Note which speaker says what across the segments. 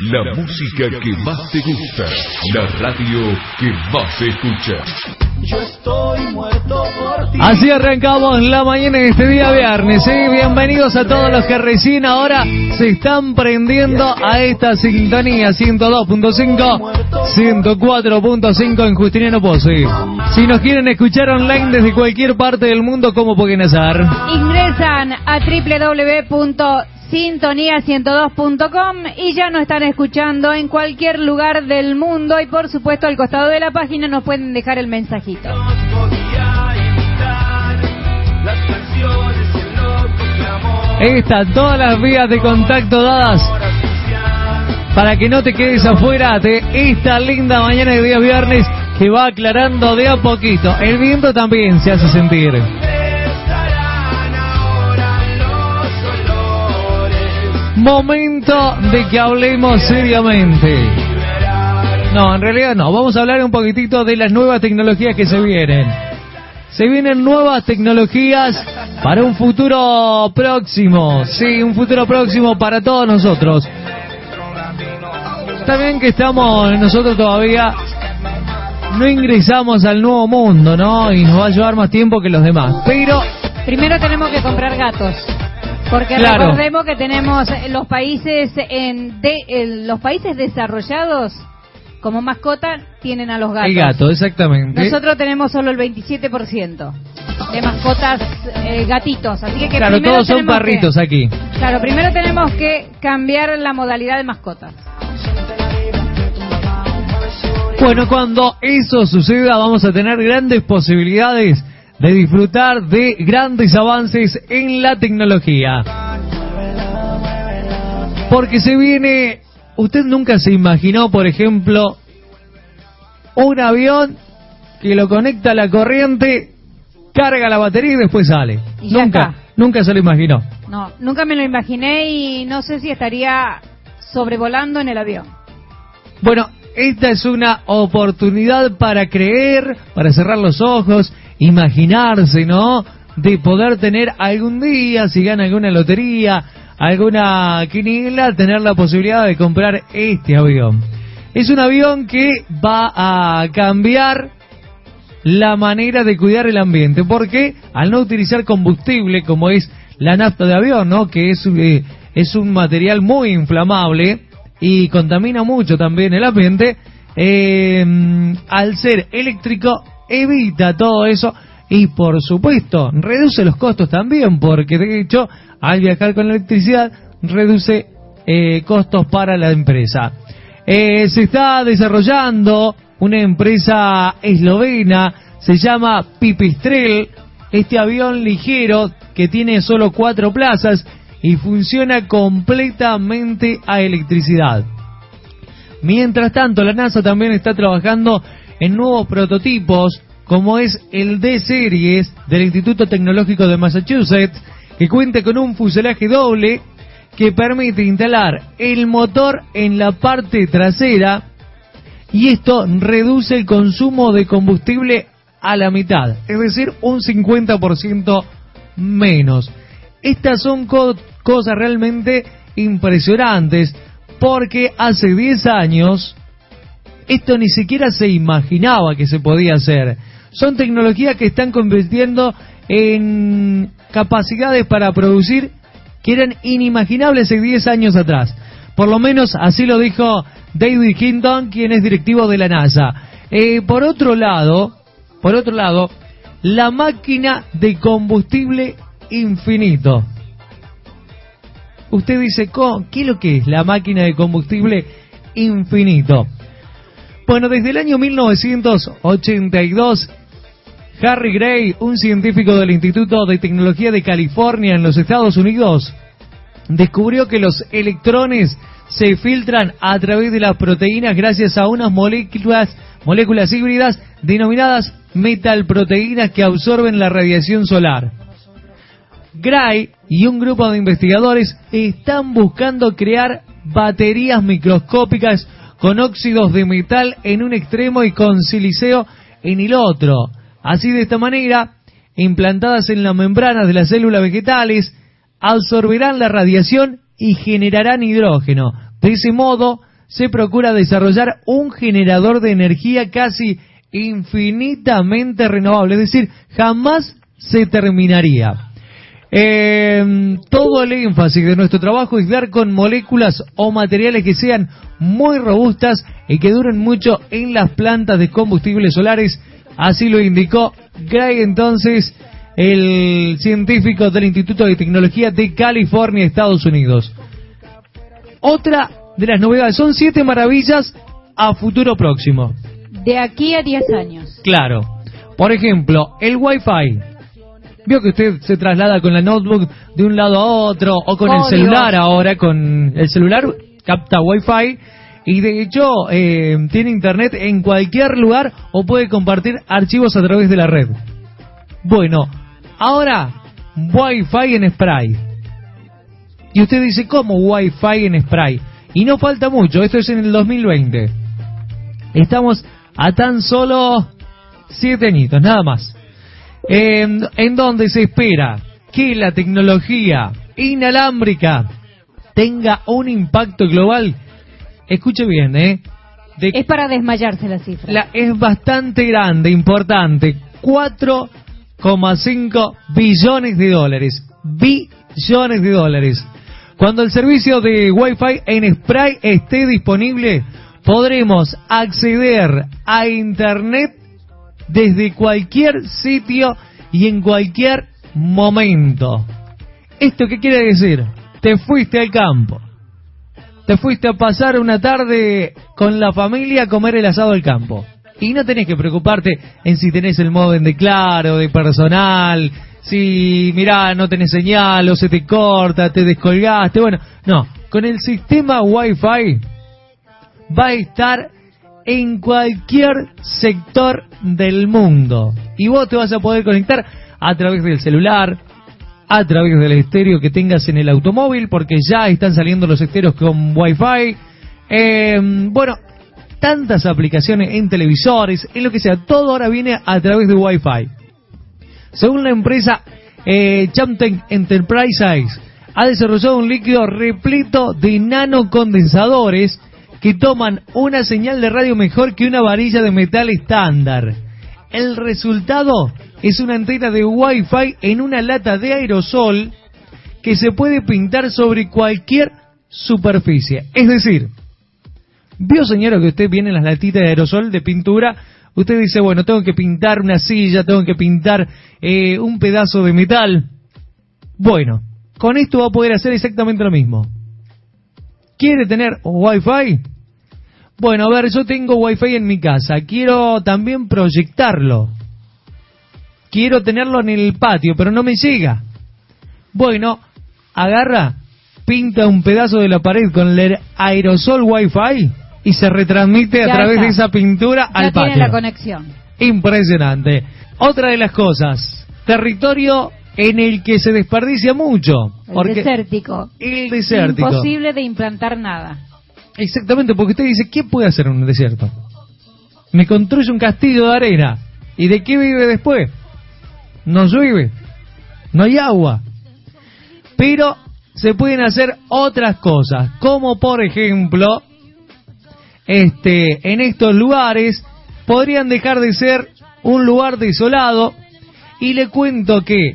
Speaker 1: La música que más te gusta, la radio que más se escucha.
Speaker 2: Yo estoy muerto por ti.
Speaker 3: Así arrancamos la mañana de este día viernes. ¿sí? Bienvenidos a todos los que recién ahora se están prendiendo a esta sintonía 102.5, 104.5 en Justiniano Pozzi. Si nos quieren escuchar online desde cualquier parte del mundo, ¿cómo pueden hacer?
Speaker 4: Ingresan a www.sintonía102.com y ya nos están escuchando en cualquier lugar del mundo y por supuesto al costado de la página nos pueden dejar el mensajito.
Speaker 3: Están todas las vías de contacto dadas para que no te quedes afuera de esta linda mañana de día viernes que va aclarando de a poquito. El viento también se hace sentir. Momento de que hablemos seriamente. No, en realidad no. Vamos a hablar un poquitito de las nuevas tecnologías que se vienen. Se vienen nuevas tecnologías para un futuro próximo. Sí, un futuro próximo para todos nosotros. Está bien que estamos nosotros todavía no ingresamos al nuevo mundo, ¿no? Y nos va a llevar más tiempo que los demás. Pero
Speaker 4: Primero tenemos que comprar gatos. Porque
Speaker 3: Claro.
Speaker 4: recordemos que tenemos los países en de, en los países desarrollados como mascota tienen a los gatos.
Speaker 3: el gato, exactamente.
Speaker 4: Nosotros tenemos solo el 27% de mascotas eh, gatitos, así que, que
Speaker 3: claro, todos son
Speaker 4: que-
Speaker 3: parritos aquí.
Speaker 4: Claro, primero tenemos que cambiar la modalidad de mascotas.
Speaker 3: Bueno, cuando eso suceda vamos a tener grandes posibilidades de disfrutar de grandes avances en la tecnología. Porque se viene, usted nunca se imaginó, por ejemplo, un avión que lo conecta a la corriente, carga la batería y después sale.
Speaker 4: Y
Speaker 3: nunca,
Speaker 4: está.
Speaker 3: nunca se lo imaginó.
Speaker 4: No, nunca me lo imaginé y no sé si estaría sobrevolando en el avión.
Speaker 3: Bueno, esta es una oportunidad para creer, para cerrar los ojos, imaginarse, ¿no? De poder tener algún día, si gana alguna lotería, alguna quiniela, tener la posibilidad de comprar este avión. Es un avión que va a cambiar la manera de cuidar el ambiente, porque al no utilizar combustible como es la nafta de avión, ¿no? Que es, eh, es un material muy inflamable y contamina mucho también el ambiente, eh, al ser eléctrico evita todo eso y por supuesto reduce los costos también, porque de hecho al viajar con electricidad reduce eh, costos para la empresa. Eh, se está desarrollando una empresa eslovena, se llama Pipistrel, este avión ligero que tiene solo cuatro plazas y funciona completamente a electricidad. Mientras tanto, la NASA también está trabajando en nuevos prototipos, como es el D-Series del Instituto Tecnológico de Massachusetts, que cuenta con un fuselaje doble que permite instalar el motor en la parte trasera y esto reduce el consumo de combustible a la mitad, es decir, un 50% menos. Estas son co- cosas realmente impresionantes porque hace 10 años esto ni siquiera se imaginaba que se podía hacer. Son tecnologías que están convirtiendo en capacidades para producir que eran inimaginables hace 10 años atrás. Por lo menos así lo dijo David Hinton, quien es directivo de la NASA. Eh, por otro lado, por otro lado, la máquina de combustible infinito. Usted dice, "Co- ¿qué es lo que es la máquina de combustible infinito? Bueno, desde el año 1982, Harry Gray, un científico del Instituto de Tecnología de California en los Estados Unidos, descubrió que los electrones se filtran a través de las proteínas gracias a unas moléculas, moléculas híbridas denominadas metalproteínas que absorben la radiación solar. Gray y un grupo de investigadores están buscando crear baterías microscópicas con óxidos de metal en un extremo y con siliceo en el otro. Así de esta manera, implantadas en las membranas de las células vegetales, absorberán la radiación y generarán hidrógeno. De ese modo, se procura desarrollar un generador de energía casi infinitamente renovable, es decir, jamás se terminaría. Eh, todo el énfasis de nuestro trabajo es dar con moléculas o materiales que sean muy robustas y que duren mucho en las plantas de combustibles solares. Así lo indicó Gray entonces, el científico del Instituto de Tecnología de California, Estados Unidos. Otra de las novedades son siete maravillas a futuro próximo.
Speaker 4: De aquí a 10 años.
Speaker 3: Claro. Por ejemplo, el Wi-Fi. Vio que usted se traslada con la notebook de un lado a otro o con el celular ahora, con el celular capta Wi-Fi y de hecho eh, tiene internet en cualquier lugar o puede compartir archivos a través de la red. Bueno, ahora Wi-Fi en spray. Y usted dice, ¿cómo Wi-Fi en spray? Y no falta mucho, esto es en el 2020. Estamos a tan solo siete añitos, nada más. En, en donde se espera que la tecnología inalámbrica tenga un impacto global. Escuche bien, ¿eh? De
Speaker 4: Es para desmayarse la cifra.
Speaker 3: la, es bastante grande, importante. 4,5 billones de dólares. Billones de dólares. Cuando el servicio de Wi-Fi en Spray esté disponible, podremos acceder a Internet desde cualquier sitio y en cualquier momento. ¿Esto qué quiere decir? Te fuiste al campo. Te fuiste a pasar una tarde con la familia a comer el asado al campo. Y no tenés que preocuparte en si tenés el modem de claro, de personal, si mirá, no tenés señal o se te corta, te descolgaste. Bueno, no, con el sistema Wi-Fi va a estar en cualquier sector del mundo. Y vos te vas a poder conectar a través del celular, a través del estéreo que tengas en el automóvil, porque ya están saliendo los estéreos con Wi-Fi. Eh, bueno, tantas aplicaciones en televisores, en lo que sea, todo ahora viene a través de Wi-Fi. Según la empresa eh, Chamtech Enterprises, ha desarrollado un líquido repleto de nanocondensadores que toman una señal de radio mejor que una varilla de metal estándar. El resultado es una antena de Wi-Fi en una lata de aerosol que se puede pintar sobre cualquier superficie. Es decir, vio señora que usted viene en las latitas de aerosol de pintura, usted dice, bueno, tengo que pintar una silla, tengo que pintar eh, un pedazo de metal. Bueno, con esto va a poder hacer exactamente lo mismo. ¿Quiere tener Wi-Fi? Bueno, a ver, yo tengo Wi-Fi en mi casa, quiero también proyectarlo. Quiero tenerlo en el patio, pero no me llega. Bueno, agarra, pinta un pedazo de la pared con el aerosol Wi-Fi y se retransmite a través
Speaker 4: está.
Speaker 3: de esa pintura
Speaker 4: Ya
Speaker 3: al
Speaker 4: tiene
Speaker 3: patio.
Speaker 4: la conexión.
Speaker 3: Impresionante. Otra de las cosas, territorio en el que se desperdicia mucho.
Speaker 4: El desértico.
Speaker 3: el desértico.
Speaker 4: Imposible de implantar nada.
Speaker 3: Exactamente, porque usted dice, ¿qué puede hacer en un desierto? Me construye un castillo de arena. ¿Y de qué vive después? No llueve, no hay agua. Pero se pueden hacer otras cosas, como por ejemplo, este, en estos lugares podrían dejar de ser un lugar desolado y le cuento que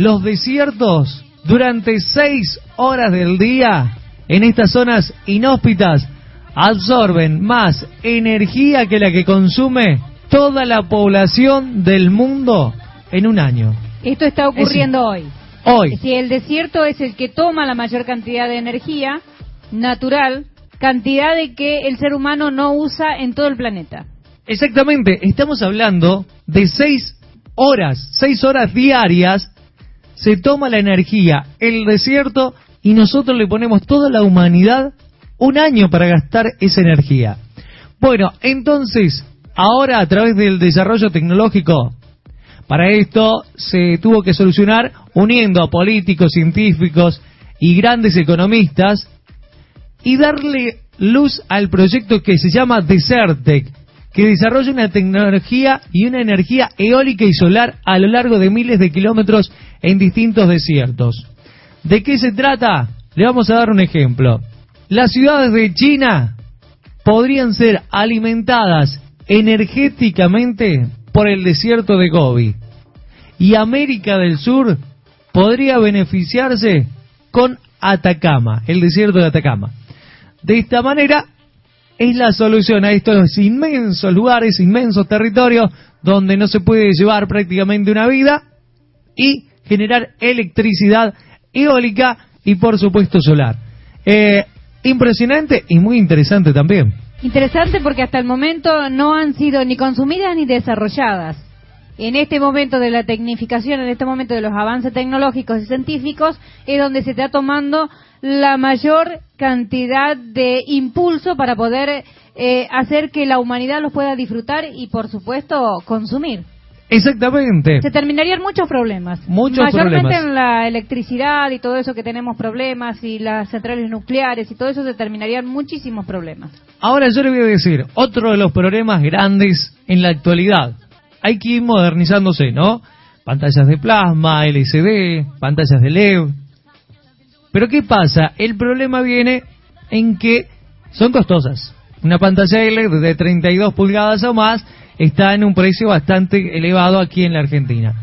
Speaker 3: los desiertos durante seis horas del día en estas zonas inhóspitas absorben más energía que la que consume toda la población del mundo en un año.
Speaker 4: Esto está ocurriendo hoy.
Speaker 3: Hoy.
Speaker 4: Si el desierto es el que toma la mayor cantidad de energía natural, cantidad de que el ser humano no usa en todo el planeta.
Speaker 3: Exactamente, estamos hablando de seis horas, seis horas diarias, se toma la energía, el desierto, y nosotros le ponemos toda la humanidad un año para gastar esa energía. Bueno, entonces, ahora a través del desarrollo tecnológico, para esto se tuvo que solucionar uniendo a políticos, científicos y grandes economistas y darle luz al proyecto que se llama Desertec, que desarrolla una tecnología y una energía eólica y solar a lo largo de miles de kilómetros en distintos desiertos. ¿De qué se trata? Le vamos a dar un ejemplo. Las ciudades de China podrían ser alimentadas energéticamente por el desierto de Gobi. Y América del Sur podría beneficiarse con Atacama, el desierto de Atacama. De esta manera es la solución a estos inmensos lugares, inmensos territorios donde no se puede llevar prácticamente una vida y generar electricidad eólica y por supuesto solar. Eh, impresionante y muy interesante también.
Speaker 4: Interesante porque hasta el momento no han sido ni consumidas ni desarrolladas. En este momento de la tecnificación, en este momento de los avances tecnológicos y científicos, es donde se está tomando la mayor cantidad de impulso para poder eh, hacer que la humanidad los pueda disfrutar y, por supuesto, consumir.
Speaker 3: Exactamente.
Speaker 4: Se terminarían muchos problemas.
Speaker 3: Muchos
Speaker 4: Mayormente
Speaker 3: problemas.
Speaker 4: en la electricidad y todo eso que tenemos problemas y las centrales nucleares y todo eso se terminarían muchísimos problemas.
Speaker 3: Ahora yo le voy a decir, otro de los problemas grandes en la actualidad. Hay que ir modernizándose, ¿no? Pantallas de plasma, LCD, pantallas de LED. Pero ¿qué pasa? El problema viene en que son costosas. Una pantalla LED de 32 pulgadas o más está en un precio bastante elevado aquí en la Argentina.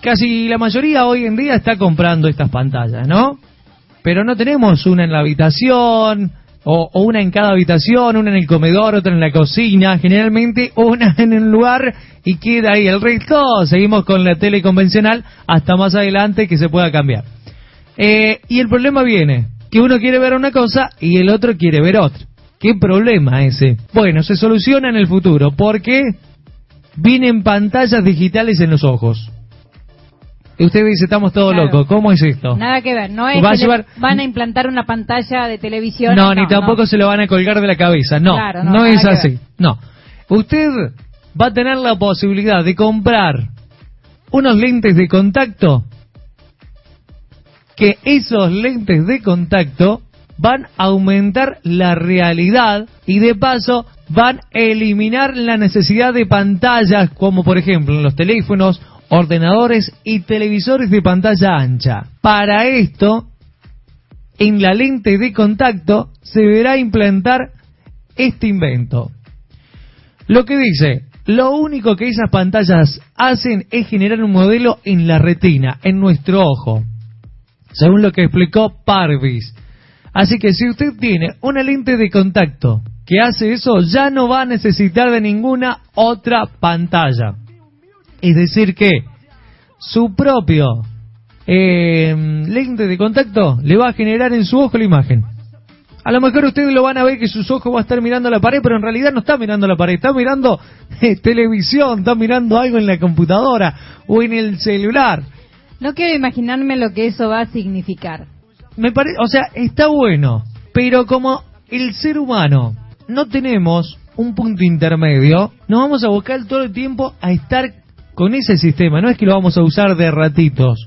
Speaker 3: Casi la mayoría hoy en día está comprando estas pantallas, ¿no? Pero no tenemos una en la habitación, o, una en cada habitación, una en el comedor, otra en la cocina, generalmente una en un lugar y queda ahí. El resto seguimos con la tele convencional hasta más adelante que se pueda cambiar. Eh, y el problema viene, que uno quiere ver una cosa y el otro quiere ver otra. ¿Qué problema ese? Bueno, se soluciona en el futuro porque vienen pantallas digitales en los ojos. Usted dice, estamos todos
Speaker 4: Claro.
Speaker 3: locos, ¿cómo es esto?
Speaker 4: Nada que ver, no es
Speaker 3: Va
Speaker 4: que
Speaker 3: llevar-
Speaker 4: van a implantar una pantalla de televisión.
Speaker 3: No, ni tampoco se lo van a colgar de la cabeza. No,
Speaker 4: Claro,
Speaker 3: no,
Speaker 4: no,
Speaker 3: es así. No. Usted va a tener la posibilidad de comprar unos lentes de contacto que esos lentes de contacto van a aumentar la realidad y de paso van a eliminar la necesidad de pantallas como por ejemplo en los teléfonos, ordenadores y televisores de pantalla ancha. Para esto en la lente de contacto se deberá implantar este invento. Lo que dice, lo único que esas pantallas hacen es generar un modelo en la retina, en nuestro ojo, según lo que explicó Parvis. Así que si usted tiene una lente de contacto que hace eso, ya no va a necesitar de ninguna otra pantalla. Es decir que su propio eh, lente de contacto le va a generar en su ojo la imagen. A lo mejor ustedes lo van a ver que sus ojos va a estar mirando la pared, pero en realidad no está mirando la pared, está mirando eh, televisión, está mirando algo en la computadora o en el celular.
Speaker 4: No quiero imaginarme lo que eso va a significar.
Speaker 3: Me parece, o sea, está bueno, pero como el ser humano no tenemos un punto intermedio, nos vamos a buscar todo el tiempo a estar con ese sistema, no es que lo vamos a usar de ratitos.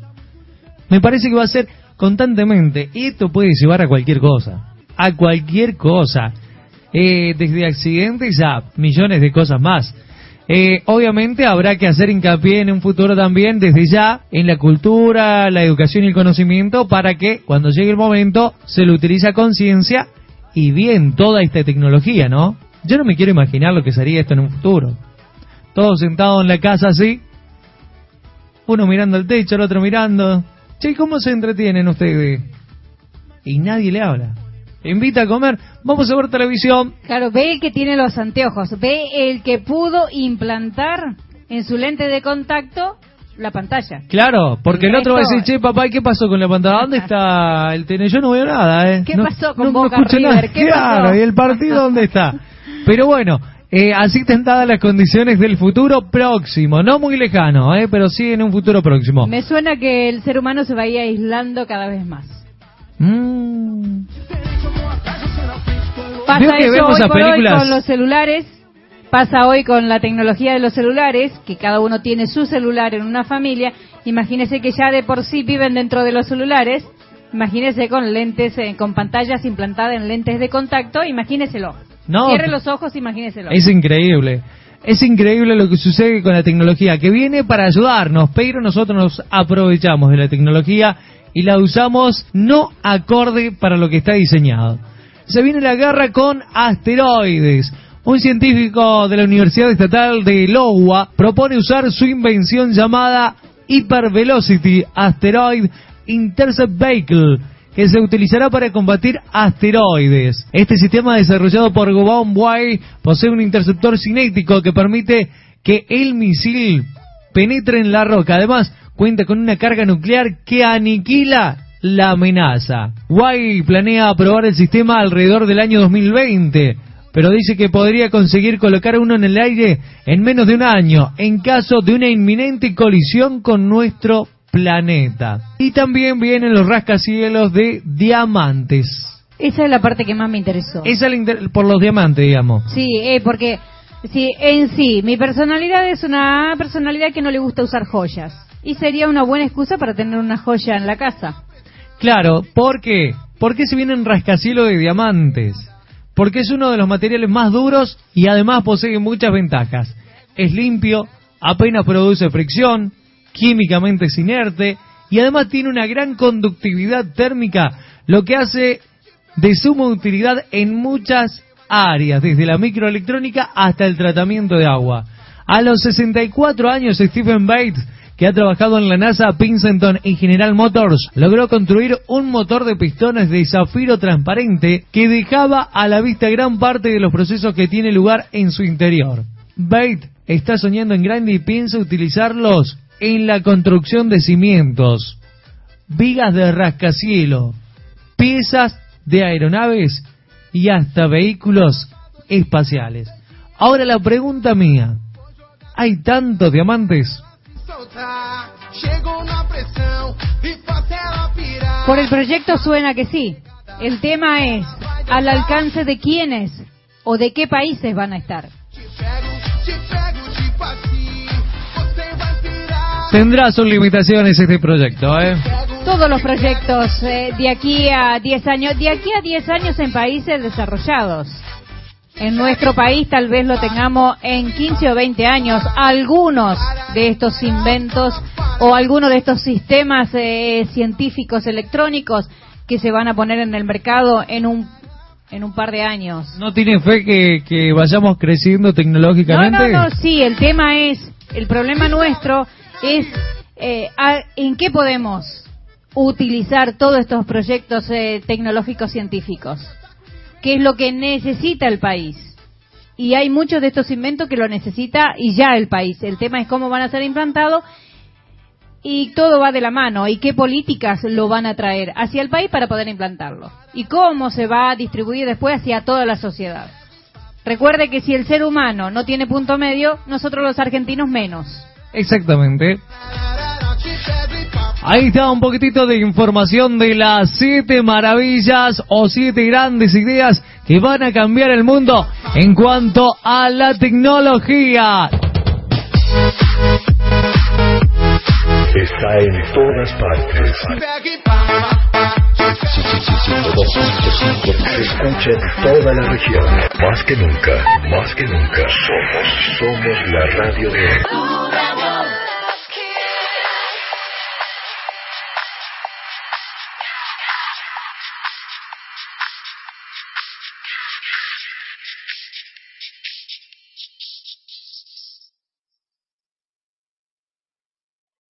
Speaker 3: Me parece que va a ser constantemente, y esto puede llevar a cualquier cosa, a cualquier cosa, Eh, desde accidentes a millones de cosas más. Eh, obviamente habrá que hacer hincapié en un futuro también, desde ya, en la cultura, la educación y el conocimiento, para que cuando llegue el momento se lo utilice a conciencia y bien toda esta tecnología, ¿no? Yo no me quiero imaginar lo que sería esto en un futuro. Todos sentados en la casa así, uno mirando el techo, el otro mirando. Che, ¿cómo se entretienen ustedes? Y nadie le habla. Invita a comer, vamos a ver televisión,
Speaker 4: Claro, ve el que tiene los anteojos, ve el que pudo implantar en su lente de contacto la pantalla.
Speaker 3: Claro, porque el otro va a decir, che, papá, ¿y qué pasó con la pantalla? ¿Dónde está el tenis? Yo no veo nada, ¿eh?
Speaker 4: ¿Qué
Speaker 3: No-
Speaker 4: pasó con
Speaker 3: no, no
Speaker 4: Boca
Speaker 3: escucho
Speaker 4: River? ¿Qué
Speaker 3: claro,
Speaker 4: pasó?
Speaker 3: ¿y el partido dónde está? Pero bueno, eh, así están dadas las condiciones del futuro próximo, no muy lejano, ¿eh? Pero sí en un futuro próximo.
Speaker 4: Me suena que el ser humano se va a ir aislando cada vez más.
Speaker 3: Mm.
Speaker 4: Pasa
Speaker 3: que
Speaker 4: eso
Speaker 3: vemos
Speaker 4: hoy
Speaker 3: a
Speaker 4: por hoy con los celulares, pasa hoy con la tecnología de los celulares, que cada uno tiene su celular en una familia. Imagínese que ya de por sí viven dentro de los celulares. Imagínese con lentes, eh, con pantallas implantadas en lentes de contacto. Imagíneselo.
Speaker 3: No,
Speaker 4: Cierre los ojos, imagíneselo.
Speaker 3: Es increíble. Es increíble lo que sucede con la tecnología, que viene para ayudarnos, pero nosotros nos aprovechamos de la tecnología y la usamos no acorde para lo que está diseñado. Se viene la guerra con asteroides. Un científico de la Universidad Estatal de Iowa propone usar su invención llamada Hypervelocity Asteroid Intercept Vehicle, que se utilizará para combatir asteroides. Este sistema desarrollado por Gobon Way posee un interceptor cinético que permite que el misil penetre en la roca. Además, cuenta con una carga nuclear que aniquila la amenaza. Way planea aprobar el sistema alrededor del año 2020 pero dice que podría conseguir colocar uno en el aire en menos de un año, en caso de una inminente colisión con nuestro planeta. Y también vienen los rascacielos de diamantes.
Speaker 4: Esa es la parte que más me interesó.
Speaker 3: Esa es la inter- por los diamantes, digamos.
Speaker 4: Sí, eh, porque sí, en sí, mi personalidad es una personalidad que no le gusta usar joyas. Y sería una buena excusa para tener una joya en la casa.
Speaker 3: Claro, ¿por qué? ¿Por qué se vienen rascacielos de diamantes? Porque es uno de los materiales más duros y además posee muchas ventajas. Es limpio, apenas produce fricción, químicamente es inerte y además tiene una gran conductividad térmica, lo que hace de suma utilidad en muchas áreas, desde la microelectrónica hasta el tratamiento de agua. A los 64 años, Stephen Bates, que ha trabajado en la NASA, Princeton y General Motors, logró construir un motor de pistones de zafiro transparente que dejaba a la vista gran parte de los procesos que tiene lugar en su interior. Bates está soñando en grande y piensa utilizarlos en la construcción de cimientos, vigas de rascacielo, piezas de aeronaves y hasta vehículos espaciales. Ahora la pregunta mía, ¿hay tantos diamantes?
Speaker 4: Por el proyecto suena que sí. El tema es al alcance de quiénes o de qué países van a estar.
Speaker 3: Tendrá sus limitaciones este proyecto, ¿eh?
Speaker 4: Todos los proyectos eh, de aquí a 10 años, de aquí a 10 años en países desarrollados. En nuestro país tal vez lo tengamos en 15 o 20 años, algunos de estos inventos o algunos de estos sistemas eh, científicos electrónicos que se van a poner en el mercado en un en un par de años.
Speaker 3: ¿No tiene fe que, que vayamos creciendo
Speaker 4: No,
Speaker 3: tecnológicamente?
Speaker 4: no, no, sí, el tema es, el problema nuestro es eh, a- en qué podemos utilizar todos estos proyectos eh, tecnológicos científicos. ¿Qué es lo que necesita el país? Y hay muchos de estos inventos que lo necesita y ya el país. El tema es cómo van a ser implantados y todo va de la mano. ¿Y qué políticas lo van a traer hacia el país para poder implantarlo? ¿Y cómo se va a distribuir después hacia toda la sociedad? Recuerde que si el ser humano no tiene punto medio, nosotros los argentinos menos.
Speaker 3: Exactamente. Ahí está un poquitito de información de las siete maravillas o siete grandes ideas que van a cambiar el mundo en cuanto a la tecnología.
Speaker 1: Está en todas partes. Se escucha en toda la región. Más que nunca, más que nunca. Somos, somos la radio de...